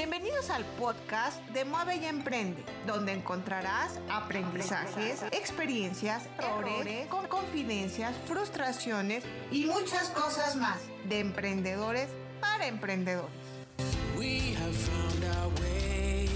Bienvenidos al podcast de Mueve y Emprende, donde encontrarás aprendizajes, experiencias, errores, con confidencias, frustraciones y muchas cosas más de emprendedores para emprendedores. We have found our way.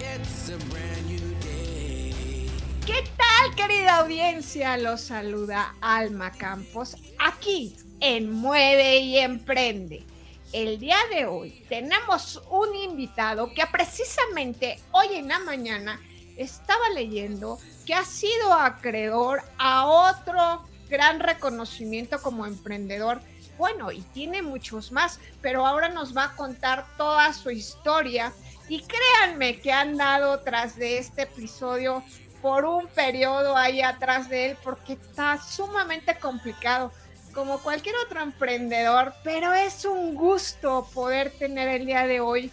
It's a brand new day. ¿Qué tal, querida audiencia? Los saluda Alma Campos aquí en Mueve y Emprende. El día de hoy tenemos un invitado que precisamente hoy en la mañana estaba leyendo que ha sido acreedor a otro gran reconocimiento como emprendedor. Bueno, y tiene muchos más, pero ahora nos va a contar toda su historia. Y créanme que han dado tras de este episodio por un periodo ahí atrás de él porque está sumamente complicado como cualquier otro emprendedor, pero es un gusto poder tener el día de hoy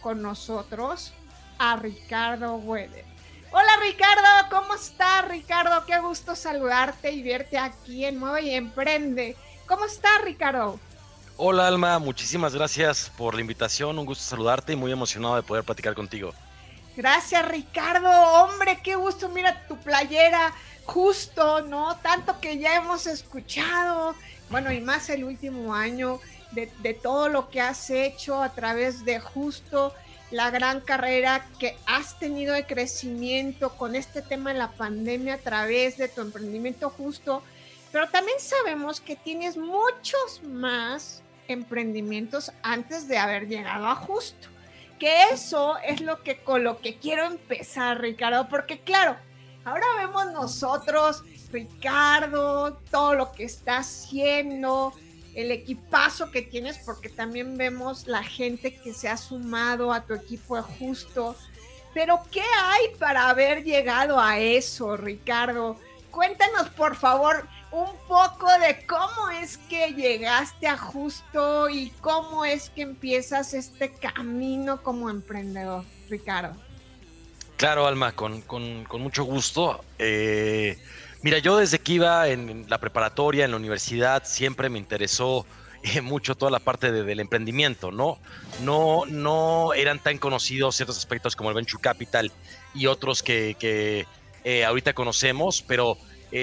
con nosotros a Ricardo Weber. Hola Ricardo, ¿cómo estás Ricardo? Qué gusto saludarte y verte aquí en Mueve y Emprende. ¿Cómo estás Ricardo? Hola Alma, muchísimas gracias por la invitación, un gusto saludarte y muy emocionado de poder platicar contigo. Gracias Ricardo, hombre, qué gusto, mira tu playera, justo, ¿no? Tanto que ya hemos escuchado, bueno, y más el último año, de, todo lo que has hecho a través de justo la gran carrera que has tenido de crecimiento con este tema de la pandemia a través de tu emprendimiento justo, pero también sabemos que tienes muchos más emprendimientos antes de haber llegado a justo. Que eso es lo que con lo que quiero empezar, Ricardo, porque claro, Ahora vemos nosotros, Ricardo, todo lo que está haciendo, el equipazo que tienes, porque también vemos la gente que se ha sumado a tu equipo justo. Pero, ¿qué hay para haber llegado a eso, Ricardo? Cuéntanos, por favor, un poco de cómo es que llegaste a justo y cómo es que empiezas este camino como emprendedor, Ricardo. Claro, Alma, con, mucho gusto. Eh, mira, yo desde que iba en la preparatoria, en la universidad, siempre me interesó eh, mucho toda la parte del emprendimiento, ¿no? ¿no? No eran tan conocidos ciertos aspectos como el venture capital y otros que, eh, ahorita conocemos, pero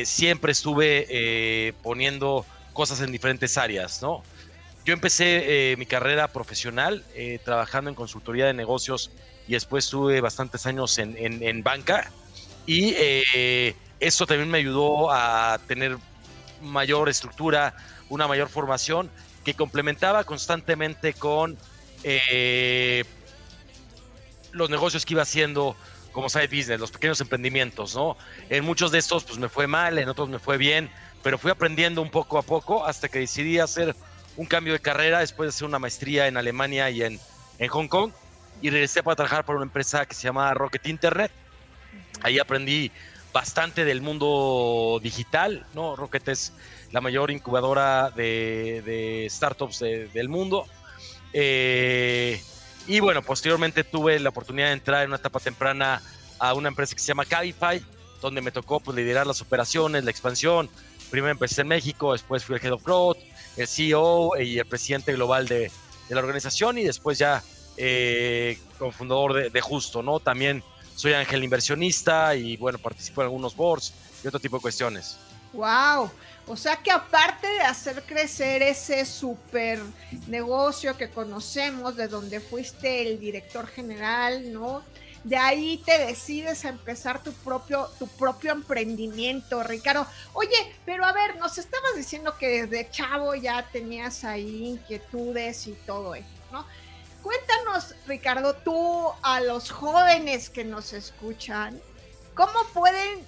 siempre estuve poniendo cosas en diferentes áreas, ¿no? Yo empecé mi carrera profesional trabajando en consultoría de negocios y después estuve bastantes años en, banca y eh, eso también me ayudó a tener mayor estructura, una mayor formación que complementaba constantemente con eh, los negocios que iba haciendo como side business, los pequeños emprendimientos, ¿no? En muchos de estos pues me fue mal, en otros me fue bien, pero fui aprendiendo un poco a poco hasta que decidí hacer un cambio de carrera después de hacer una maestría en Alemania y en, en Hong Kong y regresé para trabajar para una empresa que se llama Rocket Internet. Ahí aprendí bastante del mundo digital, ¿no? Rocket es la mayor incubadora de, startups del mundo. Eh, y bueno, posteriormente tuve la oportunidad de entrar en una etapa temprana a una empresa que se llama Cabify, donde me tocó pues, liderar las operaciones, la expansión. Primero empecé en México, después fui el Head of Growth, el CEO y el presidente global de, de la organización y después ya eh, cofundador de, Justo, ¿no? También soy ángel inversionista y bueno, participo en algunos boards y otro tipo de cuestiones. ¡Wow! O sea que aparte de hacer crecer ese super negocio que conocemos, de donde fuiste el director general, ¿no? De ahí te decides a empezar tu propio, tu propio emprendimiento, Ricardo. Oye, pero a ver, nos estabas diciendo que desde chavo ya tenías ahí inquietudes y todo eso, ¿no? Cuéntanos, Ricardo, tú a los jóvenes que nos escuchan, ¿cómo pueden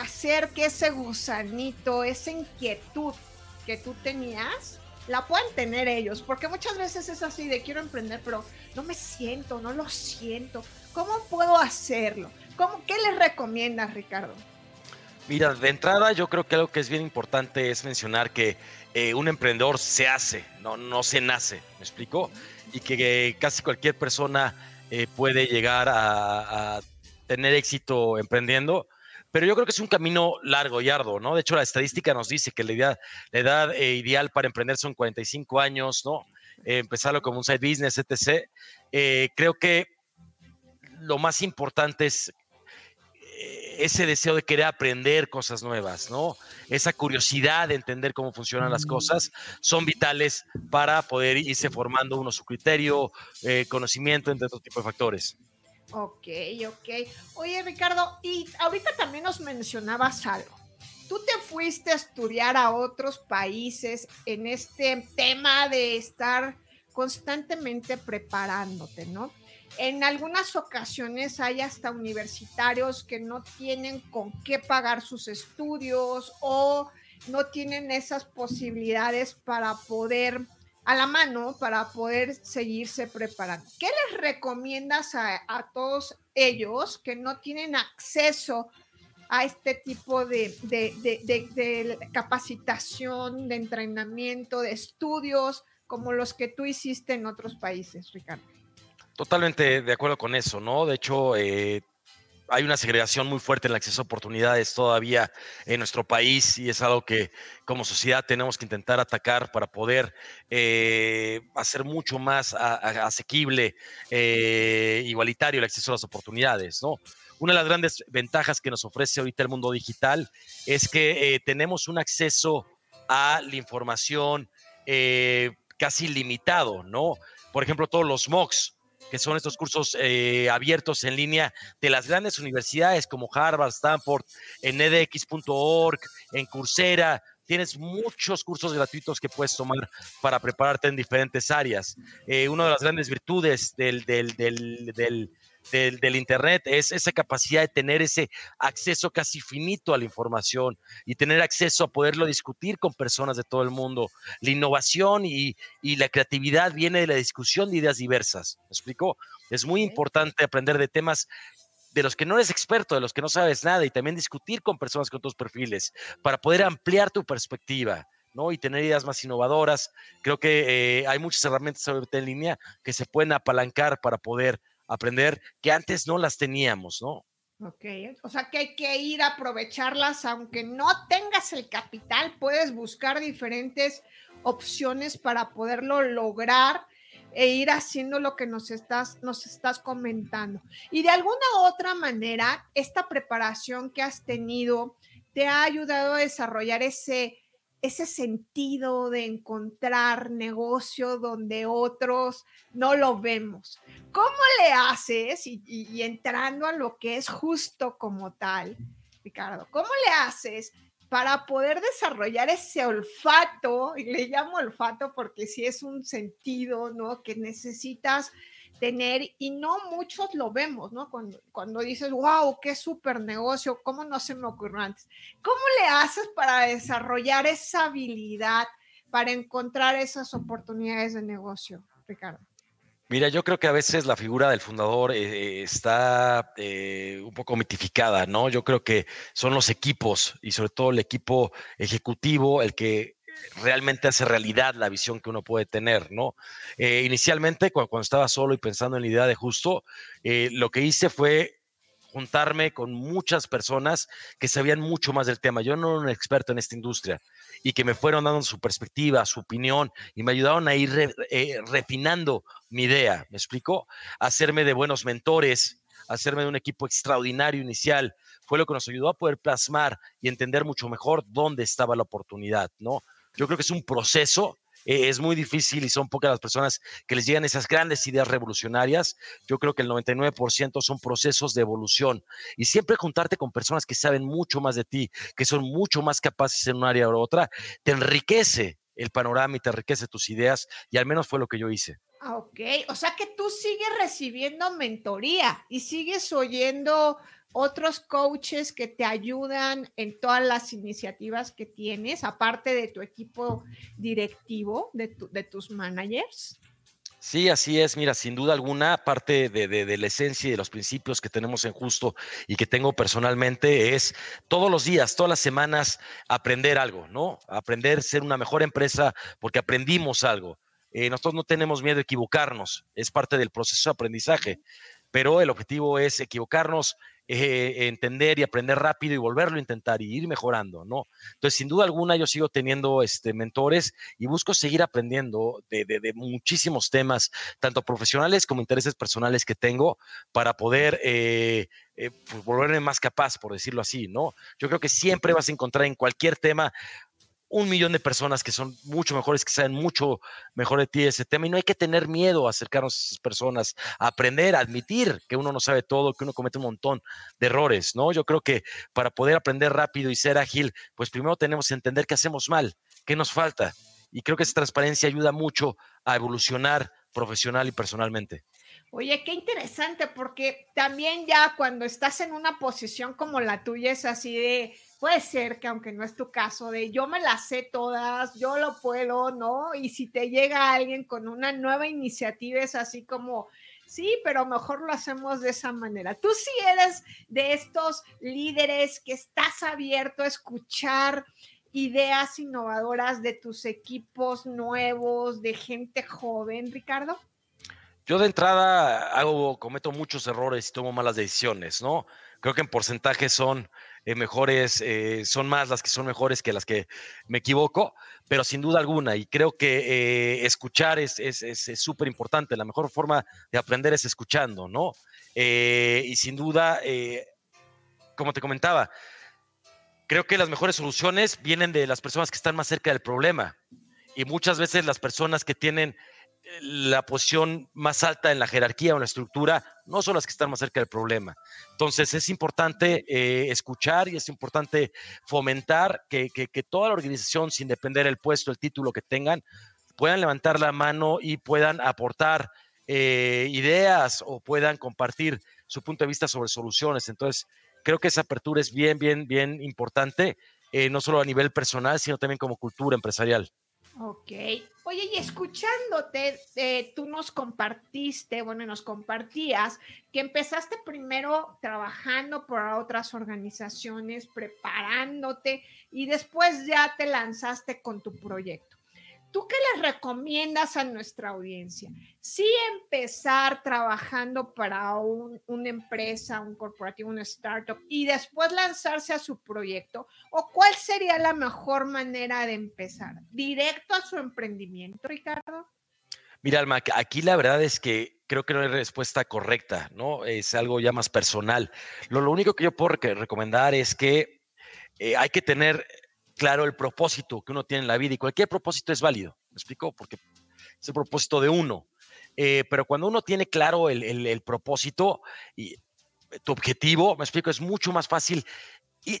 hacer que ese gusanito, esa inquietud que tú tenías, la puedan tener ellos? Porque muchas veces es así de quiero emprender, pero no me siento, no lo siento. ¿Cómo puedo hacerlo? ¿Cómo, ¿Qué les recomiendas, Ricardo? Mira, de entrada yo creo que algo que es bien importante es mencionar que eh, un emprendedor se hace, no, no se nace, ¿me explico? y que casi cualquier persona eh, puede llegar a, tener éxito emprendiendo. Pero yo creo que es un camino largo y arduo, ¿no? De hecho, la estadística nos dice que la edad, la edad eh, ideal para emprender son 45 años, ¿no? eh, empezarlo como un side business, etc. Eh, creo que lo más importante es ese deseo de querer aprender cosas nuevas, ¿no? Esa curiosidad de entender cómo funcionan las cosas son vitales para poder irse formando uno su criterio, eh, conocimiento, entre otro tipo de factores. Ok, ok. Oye, Ricardo, y ahorita también nos mencionabas algo. Tú te fuiste a estudiar a otros países en este tema de estar constantemente preparándote, ¿no? En algunas ocasiones hay hasta universitarios que no tienen con qué pagar sus estudios o no tienen esas posibilidades para poder a la mano para poder seguirse preparando. ¿Qué les recomiendas a, a todos ellos que no tienen acceso a este tipo de, de, de, de, capacitación, de entrenamiento, de estudios como los que tú hiciste en otros países, Ricardo? Totalmente de acuerdo con eso, ¿no? De hecho, eh, hay una segregación muy fuerte en el acceso a oportunidades todavía en nuestro país y es algo que como sociedad tenemos que intentar atacar para poder eh, hacer mucho más asequible, eh, igualitario el acceso a las oportunidades, ¿no? Una de las grandes ventajas que nos ofrece ahorita el mundo digital es que eh, tenemos un acceso a la información casi limitado, ¿no? Por ejemplo, todos los MOOCs, que son estos cursos eh, abiertos en línea de las grandes universidades como Harvard, Stanford, en edx.org, en Coursera. Tienes muchos cursos gratuitos que puedes tomar para prepararte en diferentes áreas. Eh, una de las grandes virtudes del, del, del, Internet es esa capacidad de tener ese acceso casi finito a la información y tener acceso a poderlo discutir con personas de todo el mundo. La innovación y, y la creatividad viene de la discusión de ideas diversas. ¿Me explico? Es muy importante aprender de temas de los que no eres experto, de los que no sabes nada y también discutir con personas con otros perfiles para poder ampliar tu perspectiva. ¿no? y tener ideas más innovadoras. Creo que eh, hay muchas herramientas en línea que se pueden apalancar para poder aprender que antes no las teníamos, ¿no? Ok, o sea que hay que ir a aprovecharlas, aunque no tengas el capital, puedes buscar diferentes opciones para poderlo lograr e ir haciendo lo que nos estás, nos estás comentando. Y de alguna otra manera, esta preparación que has tenido te ha ayudado a desarrollar ese, ese sentido de encontrar negocio donde otros no lo vemos. ¿Cómo le haces? Y, entrando a lo que es justo como tal, Ricardo, ¿cómo le haces para poder desarrollar ese olfato? Y le llamo olfato porque sí es un sentido, ¿no? Que necesitas tener y no muchos lo vemos, ¿no? Cuando, cuando dices, wow, qué súper negocio, ¿cómo no se me ocurrió antes? ¿Cómo le haces para desarrollar esa habilidad, para encontrar esas oportunidades de negocio, Ricardo? Mira, yo creo que a veces la figura del fundador eh, está eh, un poco mitificada, ¿no? Yo creo que son los equipos y sobre todo el equipo ejecutivo el que realmente hace realidad la visión que uno puede tener, ¿no? Eh, inicialmente, cuando, estaba solo y pensando en la idea de justo, lo que hice fue juntarme con muchas personas que sabían mucho más del tema. Yo no era un experto en esta industria y que me fueron dando su perspectiva, su opinión y me ayudaron a ir eh, refinando mi idea, ¿me explico? Hacerme de buenos mentores, hacerme de un equipo extraordinario inicial, fue lo que nos ayudó a poder plasmar y entender mucho mejor dónde estaba la oportunidad, ¿no? Yo creo que es un proceso, eh, es muy difícil y son pocas las personas que les llegan esas grandes ideas revolucionarias. Yo creo que el 99% son procesos de evolución y siempre juntarte con personas que saben mucho más de ti, que son mucho más capaces en un área u otra, te enriquece el panorama y te enriquece tus ideas y al menos fue lo que yo hice. Ah, ok, o sea que tú sigues recibiendo mentoría y sigues oyendo otros coaches que te ayudan en todas las iniciativas que tienes, aparte de tu equipo directivo, de, tu, de tus managers? Sí, así es. Mira, sin duda alguna, parte de, la esencia y de los principios que tenemos en Justo y que tengo personalmente es todos los días, todas las semanas, aprender algo, ¿no? Aprender a ser una mejor empresa porque aprendimos algo. Eh, nosotros no tenemos miedo de equivocarnos, es parte del proceso de aprendizaje pero el objetivo es equivocarnos, eh, entender y aprender rápido y volverlo a intentar y ir mejorando, ¿no? Entonces, sin duda alguna, yo sigo teniendo este, mentores y busco seguir aprendiendo de, de, de muchísimos temas, tanto profesionales como intereses personales que tengo, para poder eh, eh, pues, volverme más capaz, por decirlo así, ¿no? Yo creo que siempre vas a encontrar en cualquier tema un millón de personas que son mucho mejores, que saben mucho mejor de ti ese tema y no hay que tener miedo a acercarnos a esas personas, a aprender, a admitir que uno no sabe todo, que uno comete un montón de errores, ¿no? Yo creo que para poder aprender rápido y ser ágil, pues primero tenemos que entender qué hacemos mal, qué nos falta y creo que esa transparencia ayuda mucho a evolucionar profesional y personalmente. Oye, qué interesante, porque también ya cuando estás en una posición como la tuya es así de, puede ser que aunque no es tu caso, de yo me las sé todas, yo lo puedo, ¿no? Y si te llega alguien con una nueva iniciativa es así como, sí, pero mejor lo hacemos de esa manera. Tú sí eres de estos líderes que estás abierto a escuchar ideas innovadoras de tus equipos nuevos, de gente joven, Ricardo. Yo de entrada hago, cometo muchos errores y tomo malas decisiones, ¿no? Creo que en porcentaje son eh, mejores, eh, son más las que son mejores que las que me equivoco, pero sin duda alguna, y creo que eh, escuchar es súper es, importante. La mejor forma de aprender es escuchando, ¿no? Y sin duda, como te comentaba, creo que las mejores soluciones vienen de las personas que están más cerca del problema. Y muchas veces las personas que tienen la posición más alta en la jerarquía o en la estructura no son las que están más cerca del problema. Entonces es importante eh, escuchar y es importante fomentar que, que, toda la organización, sin depender del puesto, el título que tengan, puedan levantar la mano y puedan aportar eh, ideas o puedan compartir su punto de vista sobre soluciones. Entonces creo que esa apertura es bien, bien, bien importante, eh, no solo a nivel personal, sino también como cultura empresarial. Ok. Oye, y escuchándote, eh, tú nos compartiste, bueno, nos compartías que empezaste primero trabajando por otras organizaciones, preparándote y después ya te lanzaste con tu proyecto. ¿Tú qué les recomiendas a nuestra audiencia? Sí empezar trabajando para un, una empresa, un corporativo, una startup y después lanzarse a su proyecto. ¿O cuál sería la mejor manera de empezar? ¿Directo a su emprendimiento, Ricardo? Mira, Alma, aquí la verdad es que creo que no hay respuesta correcta, ¿no? Es algo ya más personal. Lo, único que yo puedo recomendar es que eh, hay que tener claro el propósito que uno tiene en la vida y cualquier propósito es válido, ¿me explico? Porque es el propósito de uno. Eh, pero cuando uno tiene claro el, el, el, propósito y tu objetivo, me explico, es mucho más fácil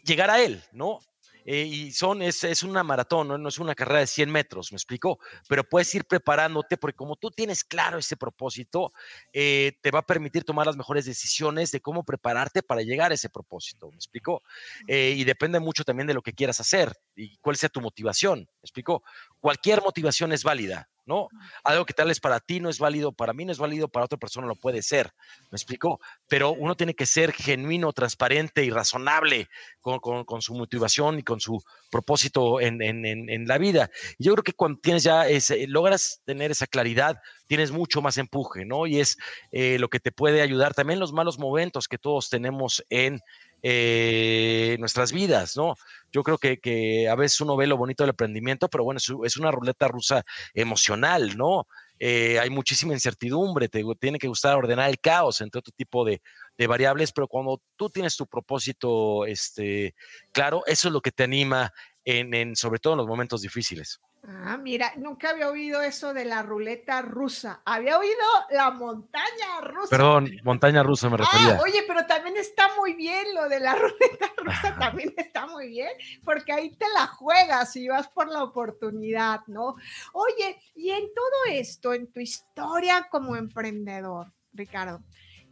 llegar a él, ¿no? Eh, y son, es, es una maratón, ¿no? no es una carrera de 100 metros, me explico, pero puedes ir preparándote porque como tú tienes claro ese propósito, eh, te va a permitir tomar las mejores decisiones de cómo prepararte para llegar a ese propósito, me explico, eh, y depende mucho también de lo que quieras hacer y cuál sea tu motivación, me explico, cualquier motivación es válida, ¿no? Algo que tal es para ti no es válido, para mí no es válido, para otra persona lo puede ser, ¿me explico? Pero uno tiene que ser genuino, transparente y razonable con, con, con su motivación y con su propósito en, en, en, en, la vida. Yo creo que cuando tienes ya, ese, logras tener esa claridad, tienes mucho más empuje, ¿no? Y es eh, lo que te puede ayudar también los malos momentos que todos tenemos en eh, nuestras vidas, ¿no? Yo creo que, a veces uno ve lo bonito del emprendimiento, pero bueno, es, una ruleta rusa emocional, ¿no? Eh, hay muchísima incertidumbre, te tiene que gustar ordenar el caos entre otro tipo de, variables, pero cuando tú tienes tu propósito este, claro, eso es lo que te anima, en, sobre todo en los momentos difíciles. Ah, mira, nunca había oído eso de la ruleta rusa. Había oído la montaña rusa. Perdón, montaña rusa me refería. Ah, oye, pero también está muy bien lo de la ruleta rusa, también está muy bien, porque ahí te la juegas y vas por la oportunidad, ¿no? Oye, y en todo esto, en tu historia como emprendedor, Ricardo,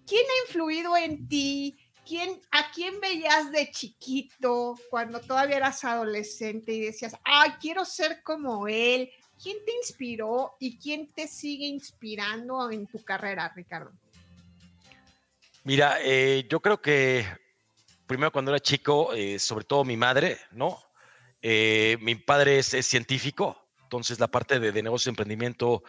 ¿quién ha influido en ti? ¿Quién, ¿A quién veías de chiquito cuando todavía eras adolescente y decías, ay, quiero ser como él? ¿Quién te inspiró y quién te sigue inspirando en tu carrera, Ricardo? Mira, eh, yo creo que primero cuando era chico, eh, sobre todo mi madre, ¿no? Eh, mi padre es, científico, entonces la parte de, de negocio de emprendimiento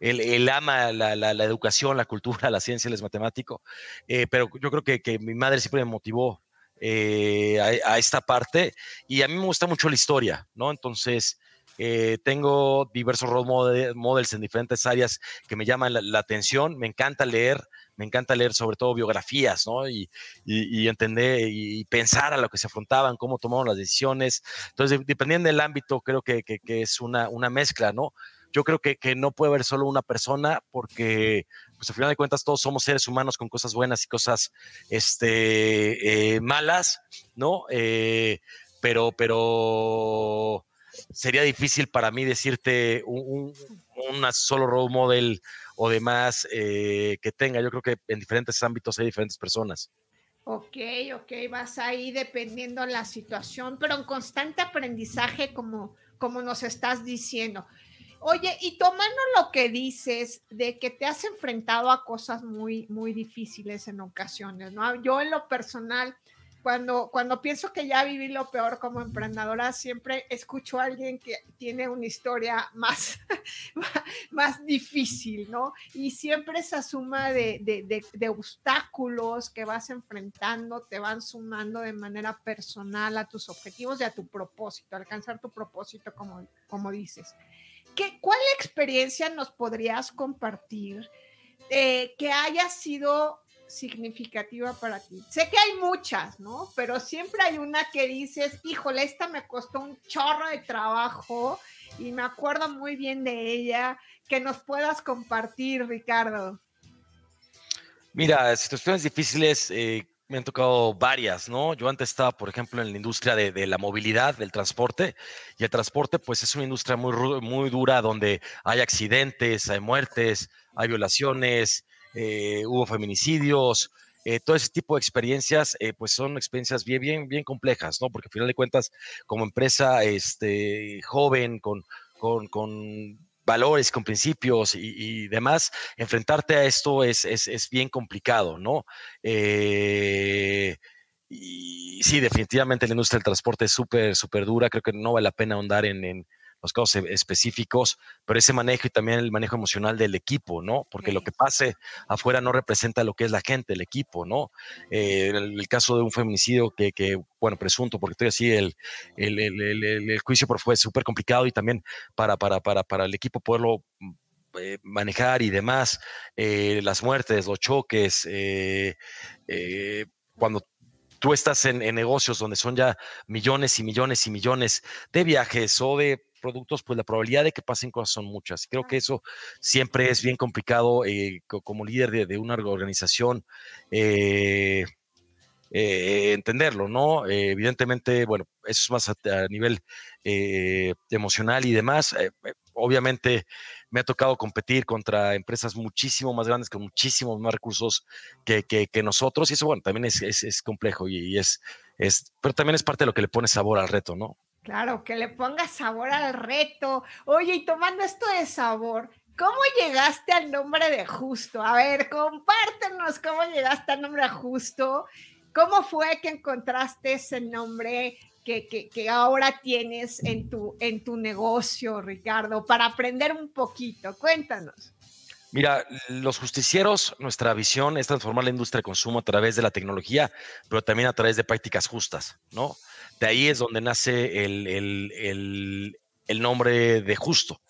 él, ama la, educación, la cultura, la ciencia, él es matemático, eh, pero yo creo que, mi madre siempre me motivó eh, a, esta parte y a mí me gusta mucho la historia, ¿no? Entonces, eh, tengo diversos role mode- models en diferentes áreas que me llaman la, atención, me encanta leer, me encanta leer sobre todo biografías, ¿no? Y, entender y pensar a lo que se afrontaban, cómo tomaron las decisiones. Entonces, de- dependiendo del ámbito, creo que es una, una mezcla, ¿no? Yo creo que, que no puede haber solo una persona porque, pues al final de cuentas, todos somos seres humanos con cosas buenas y cosas este, eh, malas, ¿no? Eh, pero, pero sería difícil para mí decirte un, un una solo role model o demás eh, que tenga. Yo creo que en diferentes ámbitos hay diferentes personas. Ok, ok, vas ahí dependiendo la situación, pero en constante aprendizaje como, como nos estás diciendo. Oye, y tomando lo que dices de que te has enfrentado a cosas muy, muy difíciles en ocasiones, ¿no? Yo en lo personal, cuando, cuando pienso que ya viví lo peor como emprendedora, siempre escucho a alguien que tiene una historia más, más difícil, ¿no? Y siempre esa suma de, de, de, de obstáculos que vas enfrentando te van sumando de manera personal a tus objetivos y a tu propósito, alcanzar tu propósito, como, como dices. ¿Qué, ¿Cuál experiencia nos podrías compartir eh, que haya sido significativa para ti? Sé que hay muchas, ¿no? Pero siempre hay una que dices, híjole, esta me costó un chorro de trabajo y me acuerdo muy bien de ella, que nos puedas compartir, Ricardo. Mira, situaciones difíciles eh, me han tocado varias, ¿no? Yo antes estaba, por ejemplo, en la industria de, la movilidad, del transporte, y el transporte, pues es una industria muy, muy dura donde hay accidentes, hay muertes, hay violaciones, eh, hubo feminicidios, eh, todo ese tipo de experiencias, eh, pues son experiencias bien, bien, bien complejas, ¿no? Porque al final de cuentas, como empresa este, joven, con, con, con valores, con principios y, y demás, enfrentarte a esto es, es, es bien complicado, ¿no? Eh, y sí, definitivamente la industria del transporte es súper, súper dura. Creo que no vale la pena ahondar en, en los casos e- específicos, pero ese manejo y también el manejo emocional del equipo, ¿no? Porque lo que pase afuera no representa lo que es la gente, el equipo, ¿no? Eh, el, el caso de un feminicidio que, que, bueno, presunto, porque estoy así, el, el, el, juicio fue súper complicado y también para, para, para, para el equipo poderlo mm, eh, manejar y demás, eh, las muertes, los choques, cuando tú estás en, en negocios donde son ya millones y millones y millones de viajes o de productos, pues la probabilidad de que pasen cosas son muchas. Creo que eso siempre es bien complicado eh, co- como líder de, de una organización. eh, eh, entenderlo, ¿no? Eh, evidentemente, bueno, eso es más a, a nivel eh, emocional y demás. Obviamente me ha tocado competir contra empresas muchísimo más grandes, con muchísimos más recursos que, que, que nosotros, y eso, bueno, también es, es, es complejo y, y, es, es, pero también es parte de lo que le pone sabor al reto, ¿no? Claro, que le ponga sabor al reto. Oye, y tomando esto de sabor, ¿cómo llegaste al nombre de Justo? A ver, compártenos cómo llegaste al nombre de Justo. ¿Cómo fue que encontraste ese nombre que, que, que, ahora tienes en tu, en tu negocio, Ricardo, para aprender un poquito? Cuéntanos. Mira, los justicieros, nuestra visión es transformar la industria de consumo a través de la tecnología, pero también a través de prácticas justas, ¿no? De ahí es donde nace el, el, el, nombre de justo.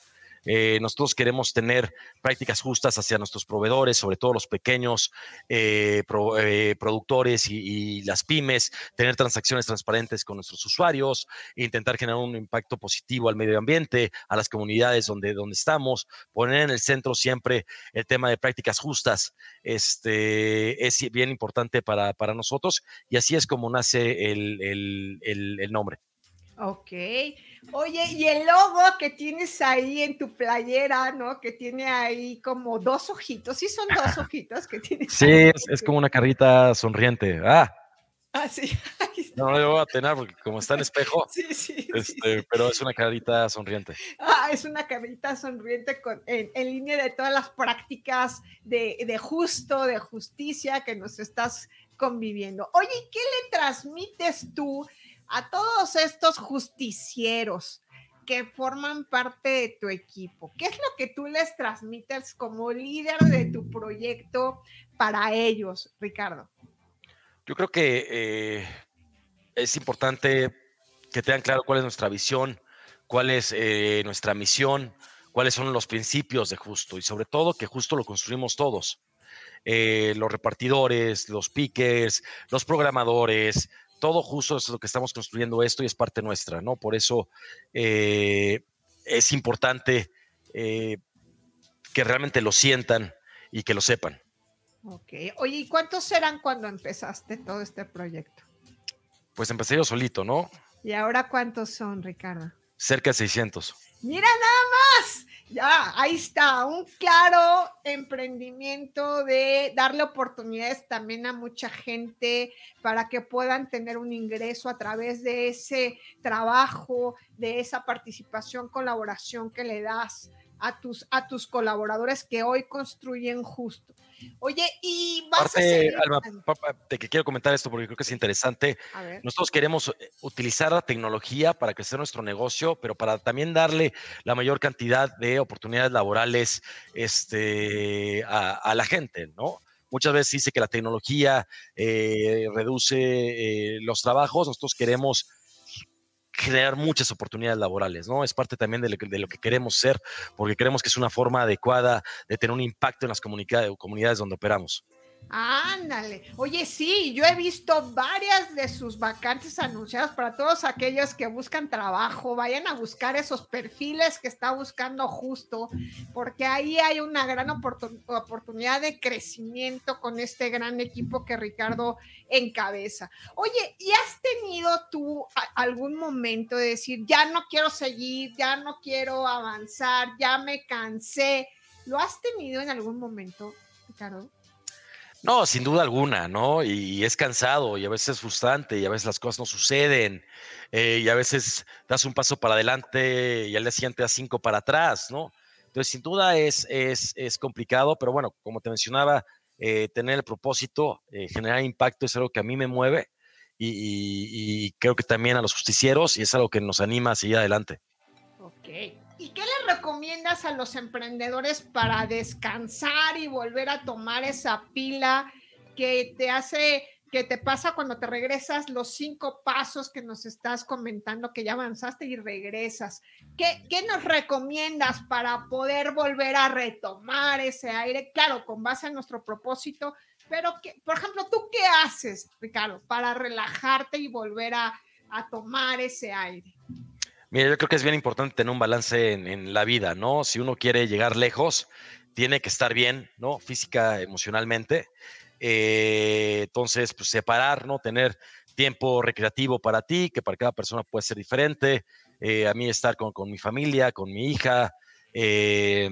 Eh, nosotros queremos tener prácticas justas hacia nuestros proveedores, sobre todo los pequeños eh, eh, productores y, y, las pymes, tener transacciones transparentes con nuestros usuarios, intentar generar un impacto positivo al medio ambiente, a las comunidades donde, donde estamos, poner en el centro siempre el tema de prácticas justas. Este, es bien importante para, para nosotros y así es como nace el, el, el, el nombre. Ok. Oye, y el logo que tienes ahí en tu playera, ¿no? Que tiene ahí como dos ojitos. Sí, son dos ojitos que tienes. Sí, es, es, como una carita sonriente. Ah. Ah, sí. No, no lo voy a tener porque como está en espejo. Sí, sí, este, sí. Pero es una carita sonriente. Ah, es una carita sonriente con, en, en, línea de todas las prácticas de, de justo, de justicia que nos estás conviviendo. Oye, ¿qué le transmites tú? A todos estos justicieros que forman parte de tu equipo? ¿Qué es lo que tú les transmites como líder de tu proyecto para ellos, Ricardo? Yo creo que eh, es importante que tengan claro cuál es nuestra visión, cuál es eh, nuestra misión, cuáles son los principios de justo y sobre todo que justo lo construimos todos. Eh, los repartidores, los pickers, los programadores, todo justo es lo que estamos construyendo esto y es parte nuestra, ¿no? Por eso eh, es importante eh, que realmente lo sientan y que lo sepan. Ok. Oye, ¿y cuántos eran cuando empezaste todo este proyecto? Pues empecé yo solito, ¿no? ¿Y ahora cuántos son, Ricardo? Cerca de 600. Mira nada más. Ya, ahí está, un claro emprendimiento de darle oportunidades también a mucha gente para que puedan tener un ingreso a través de ese trabajo, de esa participación, colaboración que le das a tus, a tus colaboradores que hoy construyen justo. Oye, y vas Parte, a seguir- de que quiero comentar esto porque creo que es interesante. Nosotros queremos eh, utilizar la tecnología para crecer nuestro negocio, pero para también darle la mayor cantidad de oportunidades laborales este, a, a la gente, ¿no? Muchas veces dice que la tecnología eh, reduce eh, los trabajos, nosotros queremos crear muchas oportunidades laborales, ¿no? Es parte también de lo, que, queremos ser, porque creemos que es una forma adecuada de tener un impacto en las comunidades donde operamos. Ándale. Oye, sí, yo he visto varias de sus vacantes anunciadas para todos aquellos que buscan trabajo. Vayan a buscar esos perfiles que está buscando justo, porque ahí hay una gran oportun- oportunidad de crecimiento con este gran equipo que Ricardo encabeza. Oye, ¿y has tenido tú algún momento de decir, ya no quiero seguir, ya no quiero avanzar, ya me cansé? ¿Lo has tenido en algún momento, Ricardo? No, sin duda alguna, ¿no? Y, es cansado y a veces es frustrante y a veces las cosas no suceden eh, y a veces das un paso para adelante y al día siguiente das cinco para atrás, ¿no? Entonces, sin duda es, es, es complicado, pero bueno, como te mencionaba, eh, tener el propósito, eh, generar impacto es algo que a mí me mueve y, y- creo que también a los justicieros y es algo que nos anima a seguir adelante. Ok. ¿Y qué le recomiendas a los emprendedores para descansar y volver a tomar esa pila que te hace, que te pasa cuando te regresas los cinco pasos que nos estás comentando que ya avanzaste y regresas? ¿Qué, qué nos recomiendas para poder volver a retomar ese aire? Claro, con base en nuestro propósito, pero que, por ejemplo, ¿tú qué haces, Ricardo, para relajarte y volver a, a tomar ese aire? Mira, yo creo que es bien importante tener un balance en, la vida, ¿no? Si uno quiere llegar lejos, tiene que estar bien, ¿no? Física, emocionalmente. Eh, entonces, pues separar, ¿no? Tener tiempo recreativo para ti, que para cada persona puede ser diferente. Eh, a mí estar con, con mi familia, con mi hija, eh,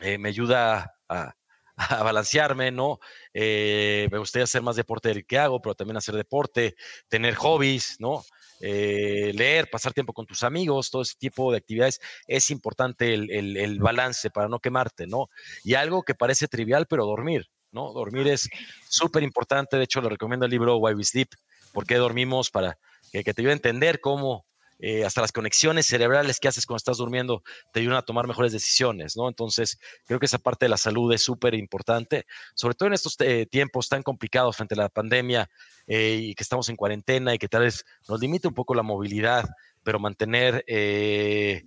me ayuda a, a balancearme, ¿no? Eh, me gustaría hacer más deporte del que hago, pero también hacer deporte, tener hobbies, ¿no? Eh, leer, pasar tiempo con tus amigos, todo ese tipo de actividades, es importante el, el- el balance para no quemarte, ¿no? Y algo que parece trivial, pero dormir, ¿no? Dormir es súper importante, de hecho le recomiendo el libro Why We Sleep, ¿por qué dormimos? Para que, que te ayude a entender cómo eh, hasta las conexiones cerebrales que haces cuando estás durmiendo te ayudan a tomar mejores decisiones, ¿no? Entonces, creo que esa parte de la salud es súper importante, sobre todo en estos eh, tiempos tan complicados frente a la pandemia eh, y que estamos en cuarentena y que tal vez nos limite un poco la movilidad, pero mantener eh,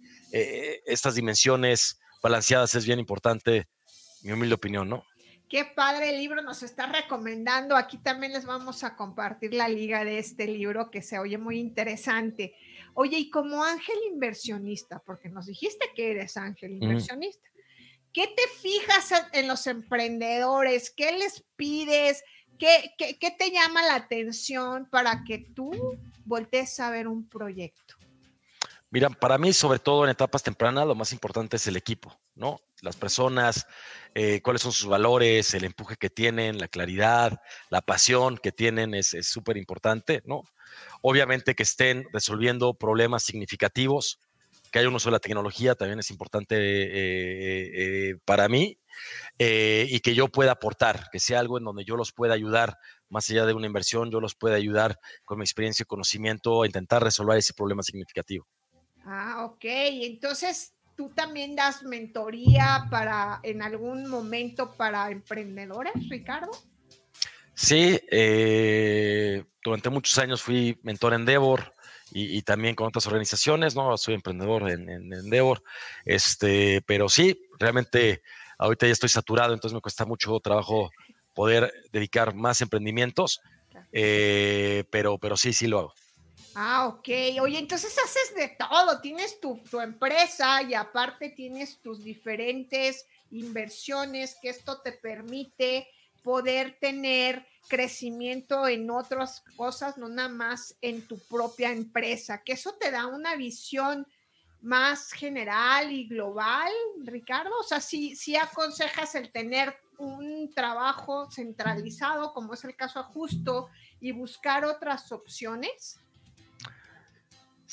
estas dimensiones balanceadas es bien importante, mi humilde opinión, ¿no? Qué padre el libro nos está recomendando. Aquí también les vamos a compartir la liga de este libro que se oye muy interesante. Oye, y como ángel inversionista, porque nos dijiste que eres ángel inversionista, ¿qué te fijas en- en los emprendedores? ¿Qué les pides? ¿Qué, qué, qué te llama la atención para que tú voltees a ver un proyecto? Mira, para mí, sobre todo en etapas tempranas, lo más importante es el equipo, ¿no? Las personas, eh, cuáles son sus valores, el empuje que tienen, la claridad, la pasión que tienen es súper importante, ¿no? Obviamente que estén resolviendo problemas significativos, que haya un uso de la tecnología también es importante eh, eh, para mí y que yo pueda aportar, que sea algo en donde yo los pueda ayudar, más allá de una inversión, yo los pueda ayudar con mi experiencia y conocimiento a intentar resolver ese problema significativo. Ah, ok. Entonces, ¿tú también das mentoría para en algún momento para emprendedores, Ricardo? Sí, eh, durante muchos años fui mentor en Endeavor y, y también con otras organizaciones, ¿no? Soy emprendedor en, en Endeavor, este, pero sí, realmente ahorita ya estoy saturado, entonces me cuesta mucho trabajo poder dedicar más emprendimientos, eh, pero, pero sí, sí lo hago. Ah, ok. Oye, entonces haces de todo. Tienes tu, tu, empresa y aparte tienes tus diferentes inversiones que esto te permite poder tener crecimiento en otras cosas, no nada más en tu propia empresa, que eso te da una visión más general y global, Ricardo. O sea, si sí aconsejas el tener un trabajo centralizado, como es el caso Justo, y buscar otras opciones.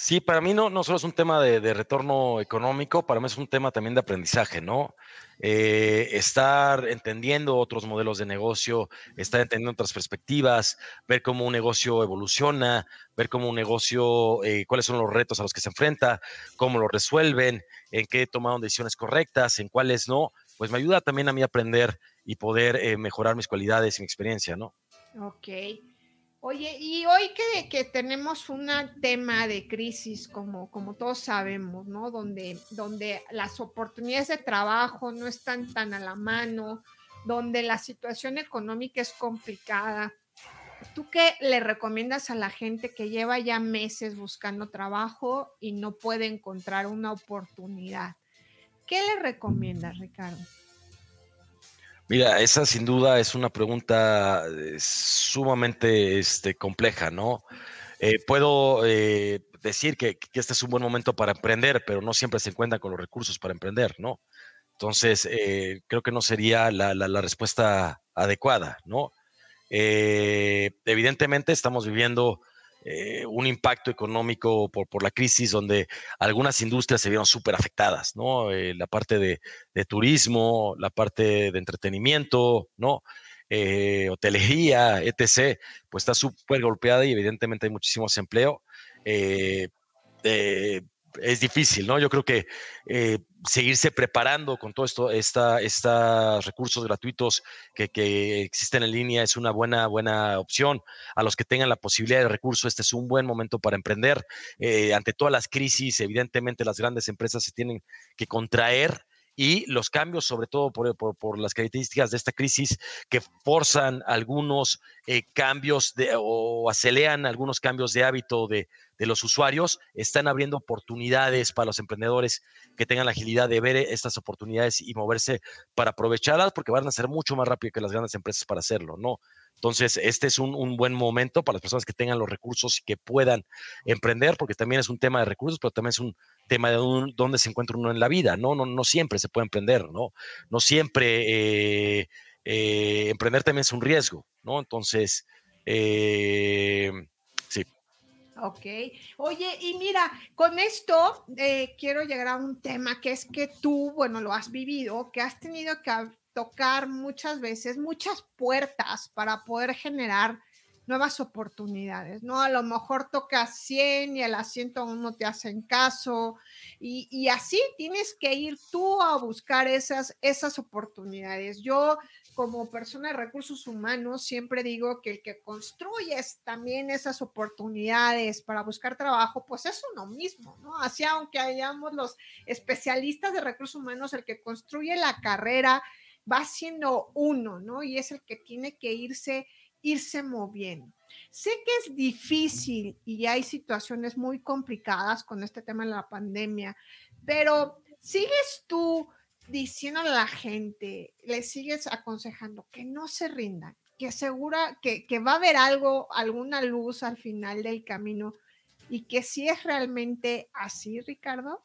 Sí, para mí no, no solo es un tema de, retorno económico, para mí es un tema también de aprendizaje, ¿no? Eh, estar entendiendo otros modelos de negocio, estar entendiendo otras perspectivas, ver cómo un negocio evoluciona, ver cómo un negocio, eh, cuáles son los retos a los que se enfrenta, cómo lo resuelven, en qué tomaron decisiones correctas, en cuáles no, pues me ayuda también a mí aprender y poder eh, mejorar mis cualidades y mi experiencia, ¿no? Ok. Oye, y hoy que, que, tenemos un tema de crisis, como, como todos sabemos, ¿no? Donde, donde las oportunidades de trabajo no están tan a la mano, donde la situación económica es complicada. ¿Tú qué le recomiendas a la gente que lleva ya meses buscando trabajo y no puede encontrar una oportunidad? ¿Qué le recomiendas, Ricardo? Mira, esa sin duda es una pregunta eh, sumamente este, compleja, ¿no? Eh, puedo eh, decir que, este es un buen momento para emprender, pero no siempre se encuentran con los recursos para emprender, ¿no? Entonces, creo que no sería la respuesta adecuada, ¿no? evidentemente estamos viviendo eh, un impacto económico por, por, la crisis donde algunas industrias se vieron súper afectadas, ¿no? Eh, la parte de, turismo, la parte de entretenimiento, ¿no? Eh, hotelería, etc., pues está súper golpeada y evidentemente hay muchísimo desempleo. Es difícil, ¿no? Yo creo que eh, seguirse preparando con todo esto, esta, recursos gratuitos que, que, existen en línea es una buena, buena opción. A los que tengan la posibilidad de recursos, este es un buen momento para emprender. Eh, ante todas las crisis, evidentemente las grandes empresas se tienen que contraer y los cambios, sobre todo por, por, las características de esta crisis, que forzan algunos eh, cambios de, o aceleran algunos cambios de hábito de, de, los usuarios, están abriendo oportunidades para los emprendedores que tengan la agilidad de ver estas oportunidades y moverse para aprovecharlas, porque van a ser mucho más rápido que las grandes empresas para hacerlo, ¿no? Entonces, este es un, un, buen momento para las personas que tengan los recursos y que puedan emprender, porque también es un tema de recursos, pero también es un tema de un, dónde se encuentra uno en la vida, ¿no? No, no siempre se puede emprender, ¿no? No siempre eh, eh, emprender también es un riesgo, ¿no? Entonces, eh, sí. Ok. Oye, y mira, con esto quiero llegar a un tema que es que tú, bueno, lo has vivido, que has tenido que tocar muchas veces, muchas puertas para poder generar nuevas oportunidades, ¿no? A lo mejor tocas 100 y a las 101 te hacen caso y, y, así tienes que ir tú a buscar esas, esas oportunidades. Yo como persona de recursos humanos siempre digo que el que construye también esas oportunidades para buscar trabajo, pues es uno mismo, ¿no? Así aunque hayamos los especialistas de recursos humanos, el que construye la carrera va siendo uno, ¿no? Y es el que tiene que irse irse moviendo. Sé que es difícil y hay situaciones muy complicadas con este tema de la pandemia, pero sigues tú diciéndole a la gente, le sigues aconsejando que no se rindan, que asegura que, que va a haber algo, alguna luz al final del camino y que si es realmente así, Ricardo.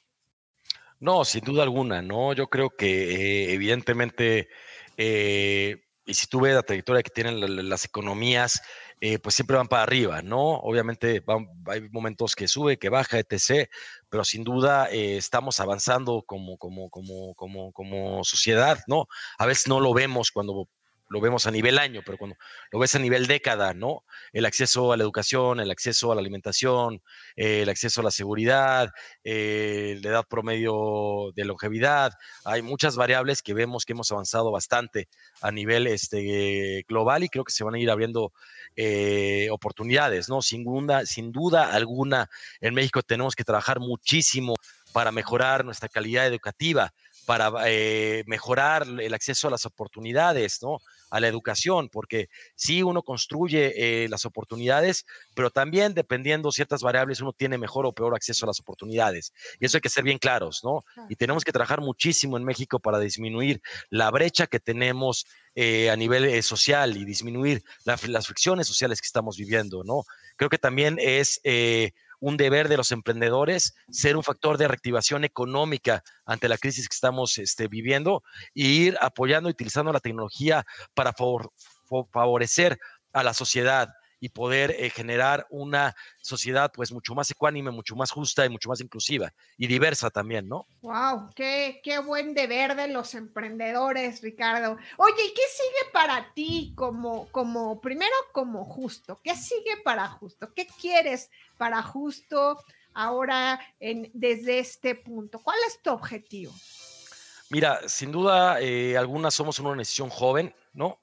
No, sin duda alguna, no. Yo creo que eh, evidentemente, eh, y si tú ves la trayectoria que tienen las economías, eh, pues siempre van para arriba, ¿no? Obviamente hay momentos que sube, que baja, etc., pero sin duda eh, estamos avanzando como, como, como, como, como sociedad, ¿no? A veces no lo vemos cuando lo vemos a nivel año, pero cuando lo ves a nivel década, ¿no? El acceso a la educación, el acceso a la alimentación, el acceso a la seguridad, eh, la edad promedio de longevidad, hay muchas variables que vemos que hemos avanzado bastante a nivel este, global y creo que se van a ir abriendo eh, oportunidades, ¿no? Sin duda, sin duda alguna, en México tenemos que trabajar muchísimo para mejorar nuestra calidad educativa, para eh, mejorar el acceso a las oportunidades, ¿no? A la educación, porque sí uno construye eh, las oportunidades, pero también dependiendo ciertas variables uno tiene mejor o peor acceso a las oportunidades. Y eso hay que ser bien claros, ¿no? Y tenemos que trabajar muchísimo en México para disminuir la brecha que tenemos eh, a nivel social y disminuir las fricciones sociales que estamos viviendo, ¿no? Creo que también es un deber de los emprendedores ser un factor de reactivación económica ante la crisis que estamos este, viviendo e ir apoyando y utilizando la tecnología para favorecer a la sociedad y poder eh, generar una sociedad pues mucho más ecuánime, mucho más justa y mucho más inclusiva y diversa también, ¿no? Wow, qué, qué buen deber de los emprendedores, Ricardo. Oye, ¿y qué sigue para ti como, como, primero como justo? ¿Qué sigue para justo? ¿Qué quieres para justo ahora en, desde este punto? ¿Cuál es tu objetivo? Mira, sin duda, eh, algunas somos una organización joven, ¿no?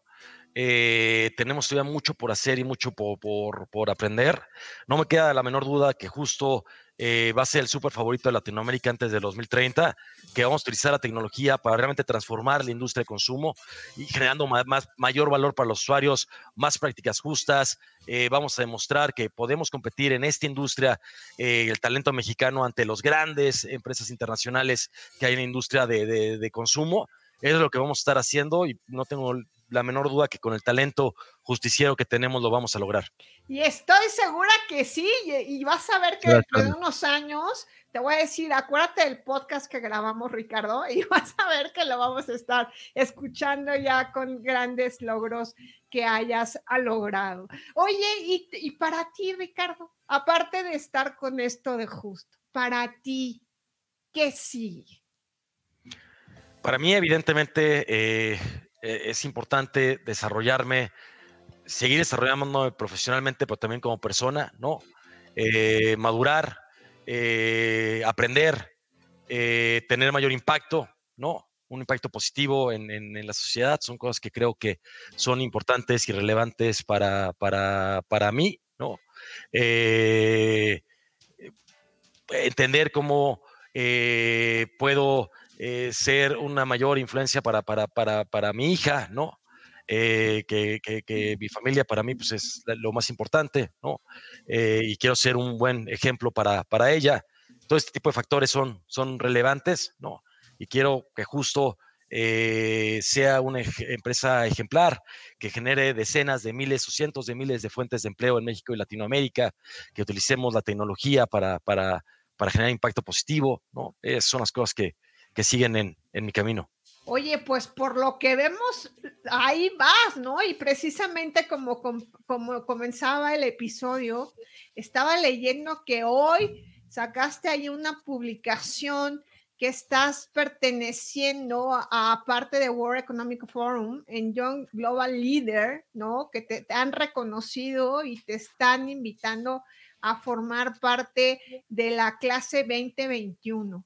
Eh, tenemos todavía mucho por hacer y mucho por, aprender. No me queda la menor duda que justo eh, va a ser el súper favorito de Latinoamérica antes del 2030, que vamos a utilizar la tecnología para realmente transformar la industria de consumo y generando más, mayor valor para los usuarios, más prácticas justas. Eh, vamos a demostrar que podemos competir en esta industria, el talento mexicano ante los grandes empresas internacionales que hay en la industria de, de consumo. Es lo que vamos a estar haciendo y no tengo la menor duda que con el talento justiciero que tenemos lo vamos a lograr. Y estoy segura que sí, y vas a ver que dentro de unos años te voy a decir, acuérdate del podcast que grabamos, Ricardo, y vas a ver que lo vamos a estar escuchando ya con grandes logros que hayas logrado. Oye, y, y para ti, Ricardo, aparte de estar con esto de justo, para ti, ¿qué sigue? Para mí, evidentemente, eh, eh, es importante desarrollarme, seguir desarrollándome profesionalmente, pero también como persona, ¿no? Eh, madurar, eh, aprender, tener mayor impacto, ¿no? Un impacto positivo en, la sociedad, son cosas que creo que son importantes y relevantes para, para, para mí, ¿no? entender cómo puedo eh, ser una mayor influencia para, para, para, para mi hija, ¿no? Eh, que, que, mi familia para mí pues, es lo más importante, ¿no? Eh, y quiero ser un buen ejemplo para, para ella. Todo este tipo de factores son, son relevantes, ¿no? Y quiero que justo sea una empresa ejemplar, que genere decenas de miles o cientos de miles de fuentes de empleo en México y Latinoamérica, que utilicemos la tecnología para, para, para generar impacto positivo, ¿no? Esas son las cosas que, que siguen en, en mi camino. Oye, pues por lo que vemos, ahí vas, ¿no? Y precisamente como, como, comenzaba el episodio, estaba leyendo que hoy sacaste ahí una publicación que estás perteneciendo a, parte de World Economic Forum en Young Global Leader, ¿no? Que te, te, han reconocido y te están invitando a formar parte de la clase 2021.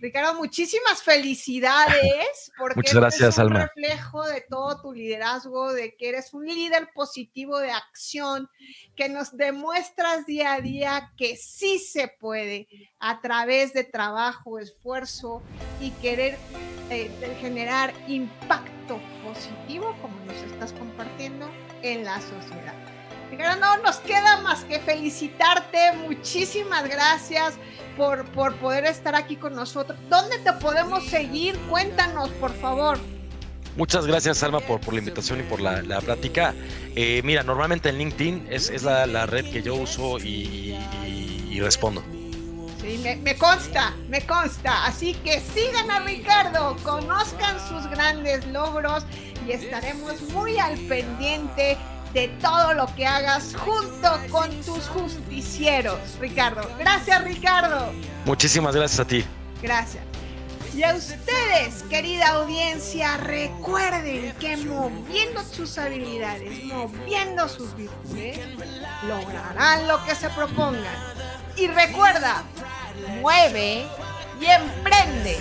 Ricardo, muchísimas felicidades porque Muchas gracias, es un reflejo de todo tu liderazgo, de que eres un líder positivo de acción, que nos demuestras día a día que sí se puede a través de trabajo, esfuerzo y querer eh, generar impacto positivo como nos estás compartiendo en la sociedad. Ricardo, no nos queda más que felicitarte, muchísimas gracias por, por poder estar aquí con nosotros. ¿Dónde te podemos seguir? Cuéntanos, por favor. Muchas gracias, Alma, por, por la invitación y por la, la plática. Eh, mira, normalmente en LinkedIn es, es la, la, red que yo uso y, y, y respondo. Sí, me, me, consta, me consta. Así que sigan a Ricardo, conozcan sus grandes logros y estaremos muy al pendiente de todo lo que hagas junto con tus justicieros, Ricardo. Gracias, Ricardo. Muchísimas gracias a ti. Gracias. Y a ustedes, querida audiencia, recuerden que moviendo sus habilidades, moviendo sus virtudes, lograrán lo que se propongan. Y recuerda, mueve y emprende.